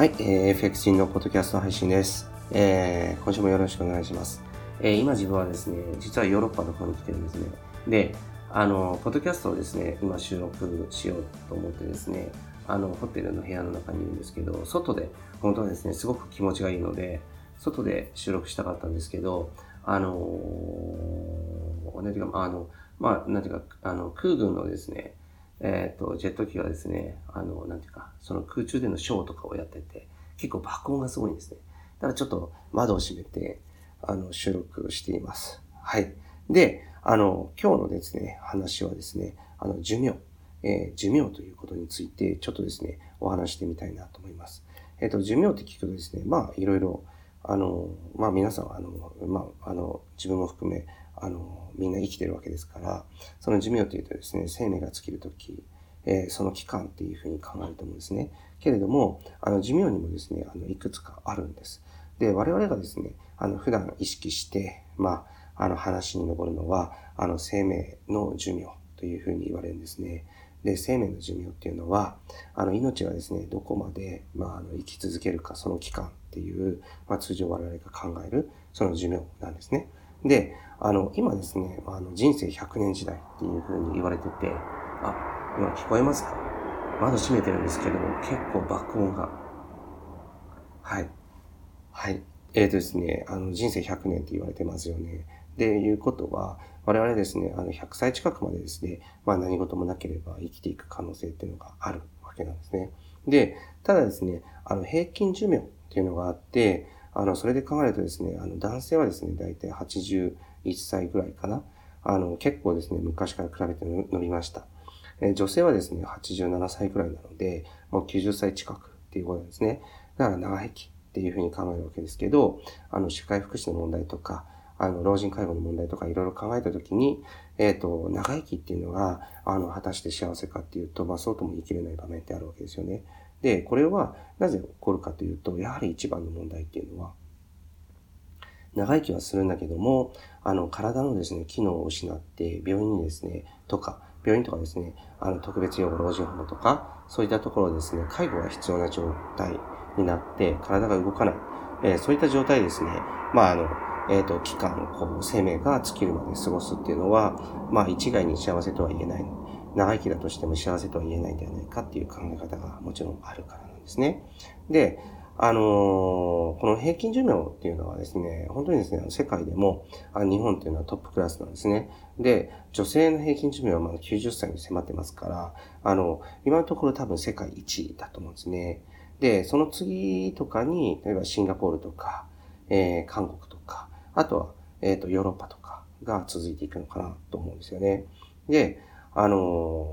はい、えー、FX のポッドキャスト配信です。えー、今週もよろしくお願いします。えー、今自分はですね、実はヨーロッパの方に来てるんですね。で、あの、ポッドキャストをですね、今収録しようと思ってですね、あの、ホテルの部屋の中にいるんですけど、外で、本当はですね、すごく気持ちがいいので、外で収録したかったんですけど、あのー、なんていうか、あの、まあ、なんていうか、あの、空軍のですね、えっ、ー、と、ジェット機がですね、あの、なんていうか、その空中でのショーとかをやってて、結構爆音がすごいんですね。だからちょっと窓を閉めて、あの、収録しています。はい。で、あの、今日のですね、話はですね、あの、寿命、えー、寿命ということについて、ちょっとですね、お話してみたいなと思います。えっ、ー、と、寿命って聞くとですね、まあ、いろいろ、あの、まあ、皆さん、あの、まあ、あの、自分も含め、あの、みんな生きてるわけですから、その寿命というとですね、生命が尽きるとき、えー、その期間っていうふうに考えると思うんですね。けれども、あの、寿命にもですね、あの、いくつかあるんです。で、我々がですね、あの、普段意識して、まあ、あの、話に上るのは、あの、生命の寿命というふうに言われるんですね。で、生命の寿命っていうのは、あの、命がですね、どこまで、まあ、あの、生き続けるか、その期間っていう、まあ、通常我々が考える、その寿命なんですね。で、あの、今ですね、あの人生100年時代っていう風に言われてて、あ、今聞こえますか？窓閉めてるんですけども、結構爆音が。はい。はい。えっ、ー、とですね、あの、人生100年って言われてますよね。で、いうことは、我々ですね、あの、100歳近くまでですね、まあ何事もなければ生きていく可能性っていうのがあるわけなんですね。で、ただですね、あの、平均寿命っていうのがあって、あの、それで考えるとですね、あの、男性はですね、大体81歳ぐらいかな。あの、結構ですね、昔から比べて伸びました。え女性はですね、87歳ぐらいなので、もう90歳近くっていうことですね。だから長生きっていうふうに考えるわけですけど、あの、社会福祉の問題とか、あの、老人介護の問題とかいろいろ考えたときに、えっ、ー、と、長生きっていうのが、あの、果たして幸せかっていうと、まあそうとも言い切れない場面ってあるわけですよね。で、これはなぜ起こるかというと、やはり一番の問題っていうのは、長生きはするんだけども、あの、体のですね、機能を失って、病院にですね、とか、病院とかですね、あの、特別養護老人ホームとか、そういったところですね、介護が必要な状態になって、体が動かない。えー、そういった状態ですね、まあ、あの、えっ、ー、と、期間、こう、生命が尽きるまで過ごすっていうのは、まあ、一概に幸せとは言えないの。長生きだとしても幸せとは言えないんではないかっていう考え方がもちろんあるからなんですね。で、あのー、この平均寿命っていうのはですね、本当にですね、世界でも、あ日本っていうのはトップクラスなんですね。で、女性の平均寿命はまだ90歳に迫ってますから、あの、今のところ多分世界一位だと思うんですね。で、その次とかに、例えばシンガポールとか、えー、韓国とか、あとは、えっ、ー、と、ヨーロッパとかが続いていくのかなと思うんですよね。で、あの、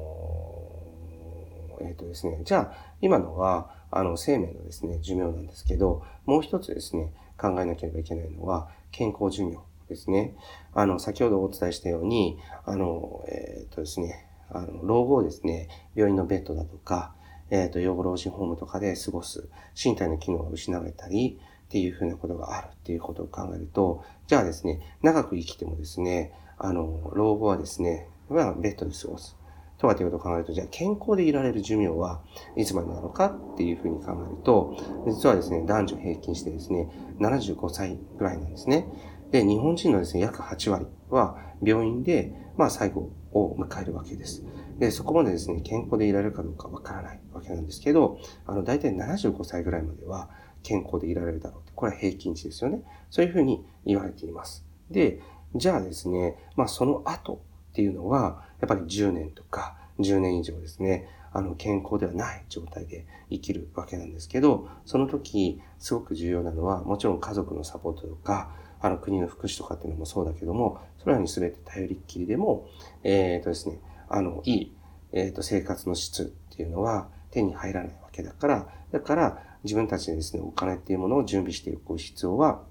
えっ、ー、とですね、じゃあ、今のは、あの、生命のですね、寿命なんですけど、もう一つですね、考えなければいけないのは、健康寿命ですね。あの、先ほどお伝えしたように、あの、えっ、ー、とですね、あの、老後をですね、病院のベッドだとか、えっ、と、養護老人ホームとかで過ごす、身体の機能が失われたり、っていうふうなことがあるっていうことを考えると、じゃあですね、長く生きてもですね、あの、老後はですね、はベッドで過ごす。とかということを考えると、じゃあ健康でいられる寿命はいつまでなのかっていうふうに考えると、実はですね、男女平均してですね、75歳ぐらいなんですね。で、日本人のですね、約8割は病院で、まあ最後を迎えるわけです。で、そこまでですね、健康でいられるかどうかわからないわけなんですけど、あの、大体75歳ぐらいまでは健康でいられるだろうこれは平均値ですよね。そういうふうに言われています。で、じゃあですね、まあその後っていうのは、やっぱり10年とか10年以上ですね、あの、健康ではない状態で生きるわけなんですけど、その時、すごく重要なのは、もちろん家族のサポートとか、あの、国の福祉とかっていうのもそうだけども、それらに全て頼りっきりでも、えっ、ー、とですね、あの、いい、えっ、ー、と、生活の質っていうのは手に入らないわけだから、だから、自分たちでですね、お金っていうものを準備していく必要は、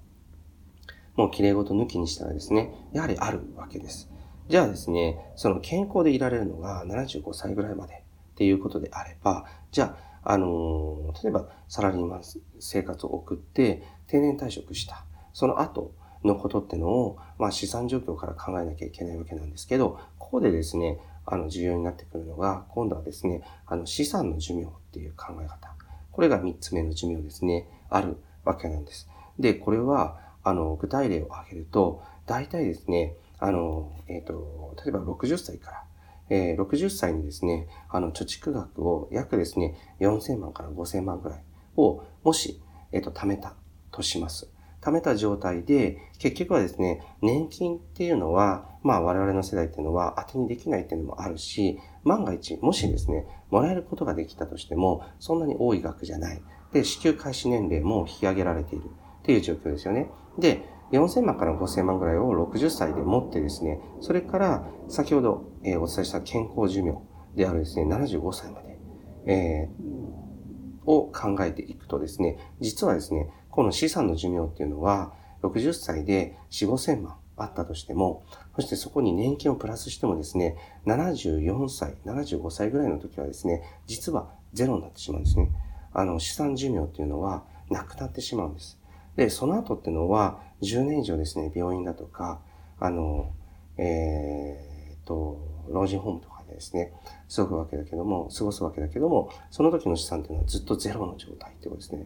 もう綺麗事抜きにしたらですね、やはりあるわけです。じゃあですね、その健康でいられるのが75歳ぐらいまでっていうことであれば、じゃあ、あの、例えばサラリーマン生活を送って定年退職した。その後のことってのを、まあ資産状況から考えなきゃいけないわけなんですけど、ここでですね、あの、重要になってくるのが、今度はですね、あの、資産の寿命っていう考え方。これが3つ目の寿命ですね、あるわけなんです。で、これは、あの、具体例を挙げると、大体ですね、あの、えっ、ー、と、例えば60歳から、えー、60歳にですね、あの、貯蓄額を約ですね、4000万から5000万ぐらいを、もし、えっ、ー、と、貯めたとします。貯めた状態で、結局はですね、年金っていうのは、まあ我々の世代っていうのは当てにできないっていうのもあるし、万が一、もしですね、もらえることができたとしても、そんなに多い額じゃない。で、支給開始年齢も引き上げられているっていう状況ですよね。で、4000万から5000万ぐらいを60歳で持ってですね、それから先ほど、えお伝えした健康寿命であるですね、75歳まで、えー、を考えていくとですね、実はですね、この資産の寿命っていうのは、60歳で4、5000万あったとしても、そしてそこに年金をプラスしてもですね、74歳、75歳ぐらいの時はですね、実はゼロになってしまうんですね。あの、資産寿命っていうのはなくなってしまうんです。で、その後っていうのは、10年以上ですね、病院だとか、あの、えー、と、老人ホームとかでですね、過ごすわけだけども、過ごすわけだけども、その時の資産っていうのはずっとゼロの状態ってことですね。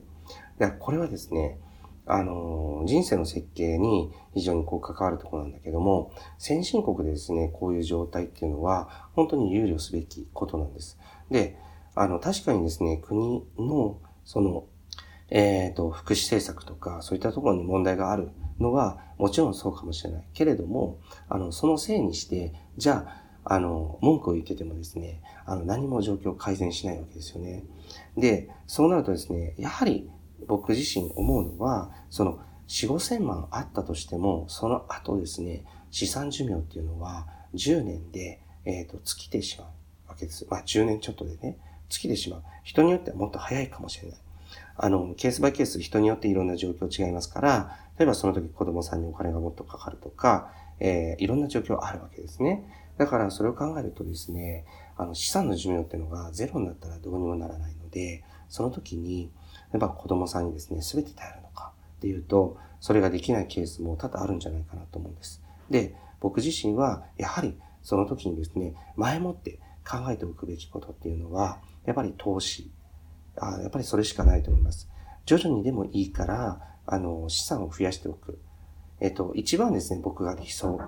で、これはですね、あの、人生の設計に非常にこう関わるところなんだけども、先進国でですね、こういう状態っていうのは、本当に憂慮すべきことなんです。で、あの、確かにですね、国の、その、えっ、ー、と、福祉政策とか、そういったところに問題があるのは、もちろんそうかもしれない。けれども、あの、そのせいにして、じゃあ、あの、文句を言っててもですね、あの、何も状況を改善しないわけですよね。で、そうなるとですね、やはり僕自身思うのは、その、4、5千万あったとしても、その後ですね、資産寿命っていうのは、10年で、えっ、ー、と、尽きてしまうわけです。まあ、10年ちょっとでね、尽きてしまう。人によってはもっと早いかもしれない。あの、ケースバイケース人によっていろんな状況違いますから、例えばその時子供さんにお金がもっとかかるとか、えー、いろんな状況あるわけですね。だからそれを考えるとですね、あの資産の寿命っていうのがゼロになったらどうにもならないので、その時に、例えば子供さんにですね、全て頼るのかっていうと、それができないケースも多々あるんじゃないかなと思うんです。で、僕自身は、やはりその時にですね、前もって考えておくべきことっていうのは、やっぱり投資あやっぱりそれしかないと思います。徐々にでもいいから、あの、資産を増やしておく。えっと、一番ですね、僕が理想。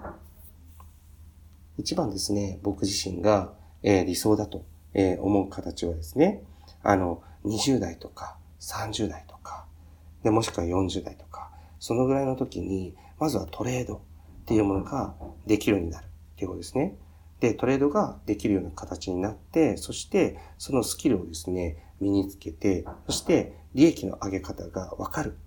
一番ですね、僕自身が、えー、理想だと、えー、思う形はですね、あの、20代とか30代とか、で、もしくは40代とか、そのぐらいの時に、まずはトレードっていうものができるようになるっていうことですね。で、トレードができるような形になって、そしてそのスキルをですね、身につけて、そして利益の上げ方がわかる。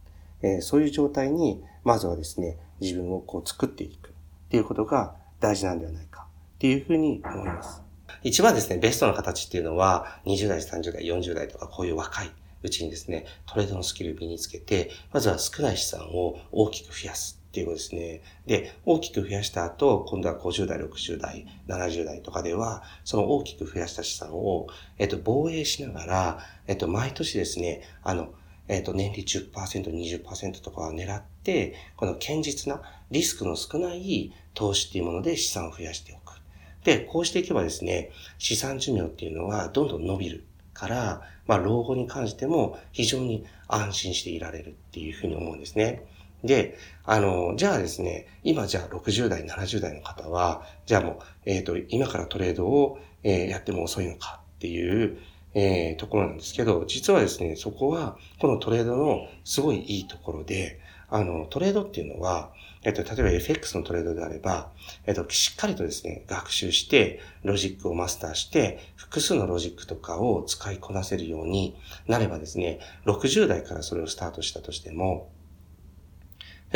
えー、そういう状態に、まずはですね、自分をこう作っていくっていうことが大事なんではないかっていうふうに思います。一番ですね、ベストな形っていうのは、20代、30代、40代とかこういう若いうちにですね、トレードのスキルを身につけて、まずは少ない資産を大きく増やす。っていうことですね。で、大きく増やした後、今度は50代、60代、70代とかでは、その大きく増やした資産を、えっと、防衛しながら、えっと、毎年ですね、あの、えっと、年利10%、20%とかを狙って、この堅実なリスクの少ない投資っていうもので資産を増やしておく。で、こうしていけばですね、資産寿命っていうのはどんどん伸びるから、まあ、老後に関しても非常に安心していられるっていうふうに思うんですね。で、あの、じゃあですね、今じゃあ60代、70代の方は、じゃあもう、えっ、ー、と、今からトレードを、えー、やっても遅いのかっていう、えー、ところなんですけど、実はですね、そこは、このトレードのすごいいいところで、あの、トレードっていうのは、えっと、例えば FX のトレードであれば、えっと、しっかりとですね、学習して、ロジックをマスターして、複数のロジックとかを使いこなせるようになればですね、60代からそれをスタートしたとしても、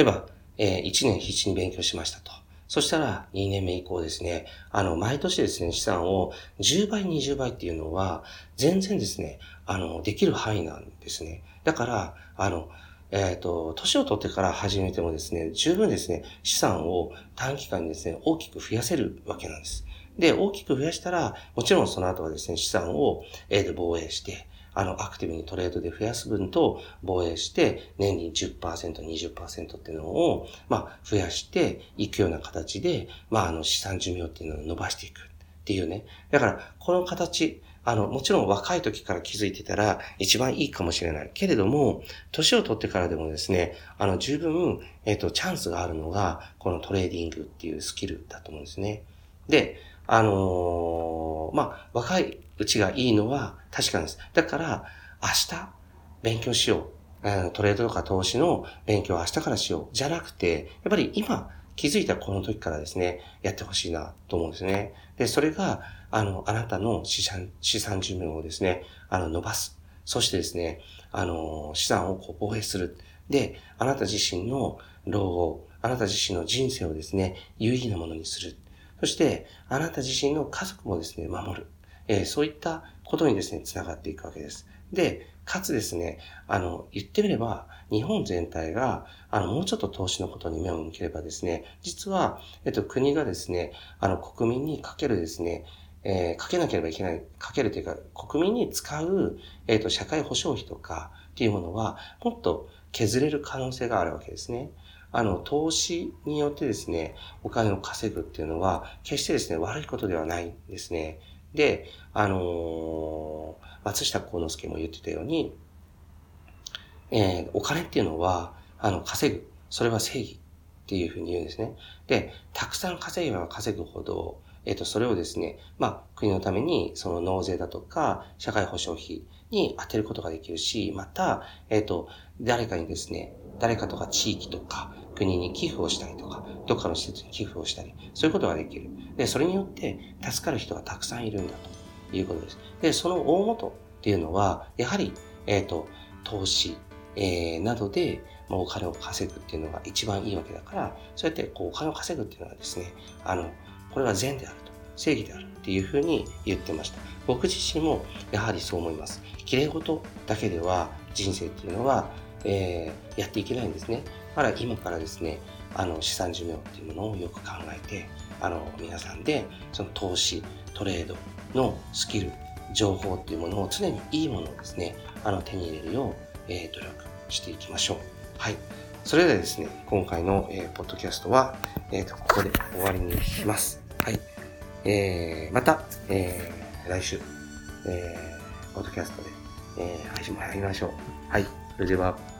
例えば、えー、1年必死に勉強しましたと。そしたら、2年目以降ですね、あの、毎年ですね、資産を10倍、20倍っていうのは、全然ですね、あの、できる範囲なんですね。だから、あの、えっ、ー、と、年を取ってから始めてもですね、十分ですね、資産を短期間にですね、大きく増やせるわけなんです。で、大きく増やしたら、もちろんその後はですね、資産を、えー、防衛して、あの、アクティブにトレードで増やす分と防衛して、年に10%、20%っていうのを、まあ、増やしていくような形で、まあ、あの、資産寿命っていうのを伸ばしていくっていうね。だから、この形あの、もちろん若い時から気づいてたら一番いいかもしれない。けれども、年を取ってからでもですね、あの、十分、えっ、と、チャンスがあるのが、このトレーディングっていうスキルだと思うんですね。で、あのー、まあ、若いうちがいいのは確かなんです。だから、明日勉強しよう。トレードとか投資の勉強は明日からしよう。じゃなくて、やっぱり今気づいたこの時からですね、やってほしいなと思うんですね。で、それが、あの、あなたの資産、資産寿命をですね、あの、伸ばす。そしてですね、あの、資産をこう防衛する。で、あなた自身の老後、あなた自身の人生をですね、有意義なものにする。そして、あなた自身の家族もですね、守る。えー、そういったことにですね、つながっていくわけです。で、かつですね、あの、言ってみれば、日本全体が、あの、もうちょっと投資のことに目を向ければですね、実は、えっと、国がですね、あの、国民にかけるですね、えー、かけなければいけない、かけるというか、国民に使う、えっ、と、社会保障費とかっていうものは、もっと削れる可能性があるわけですね。あの、投資によってですね、お金を稼ぐっていうのは、決してですね、悪いことではないんですね。で、あのー、松下幸之助も言ってたように、えー、お金っていうのは、あの、稼ぐ。それは正義っていうふうに言うんですね。で、たくさん稼げば稼ぐほど、えっ、と、それをですね、まあ、国のために、その納税だとか、社会保障費に当てることができるし、また、えっ、と、誰かにですね、誰かとか地域とか国に寄付をしたりとか、どっかの施設に寄付をしたり、そういうことができる。で、それによって助かる人がたくさんいるんだということです。で、その大元っていうのは、やはり、えっ、ー、と、投資、えー、などで、まあ、お金を稼ぐっていうのが一番いいわけだから、そうやってこうお金を稼ぐっていうのはですね、あの、これは善であると、正義であるっていうふうに言ってました。僕自身もやはりそう思います。綺麗事だけでは人生っていうのはえー、やっていけないんですね。だから今からですね、あの資産寿命っていうものをよく考えて、あの皆さんでその投資、トレードのスキル、情報っていうものを常にいいものをですね、あの手に入れるよう、えー、努力していきましょう。はい。それではですね、今回の、えー、ポッドキャストは、えっ、ー、と、ここで終わりにします。はい。えー、また、えー、来週、えー、ポッドキャストで、えー、配信もやりましょう。はい。それでは。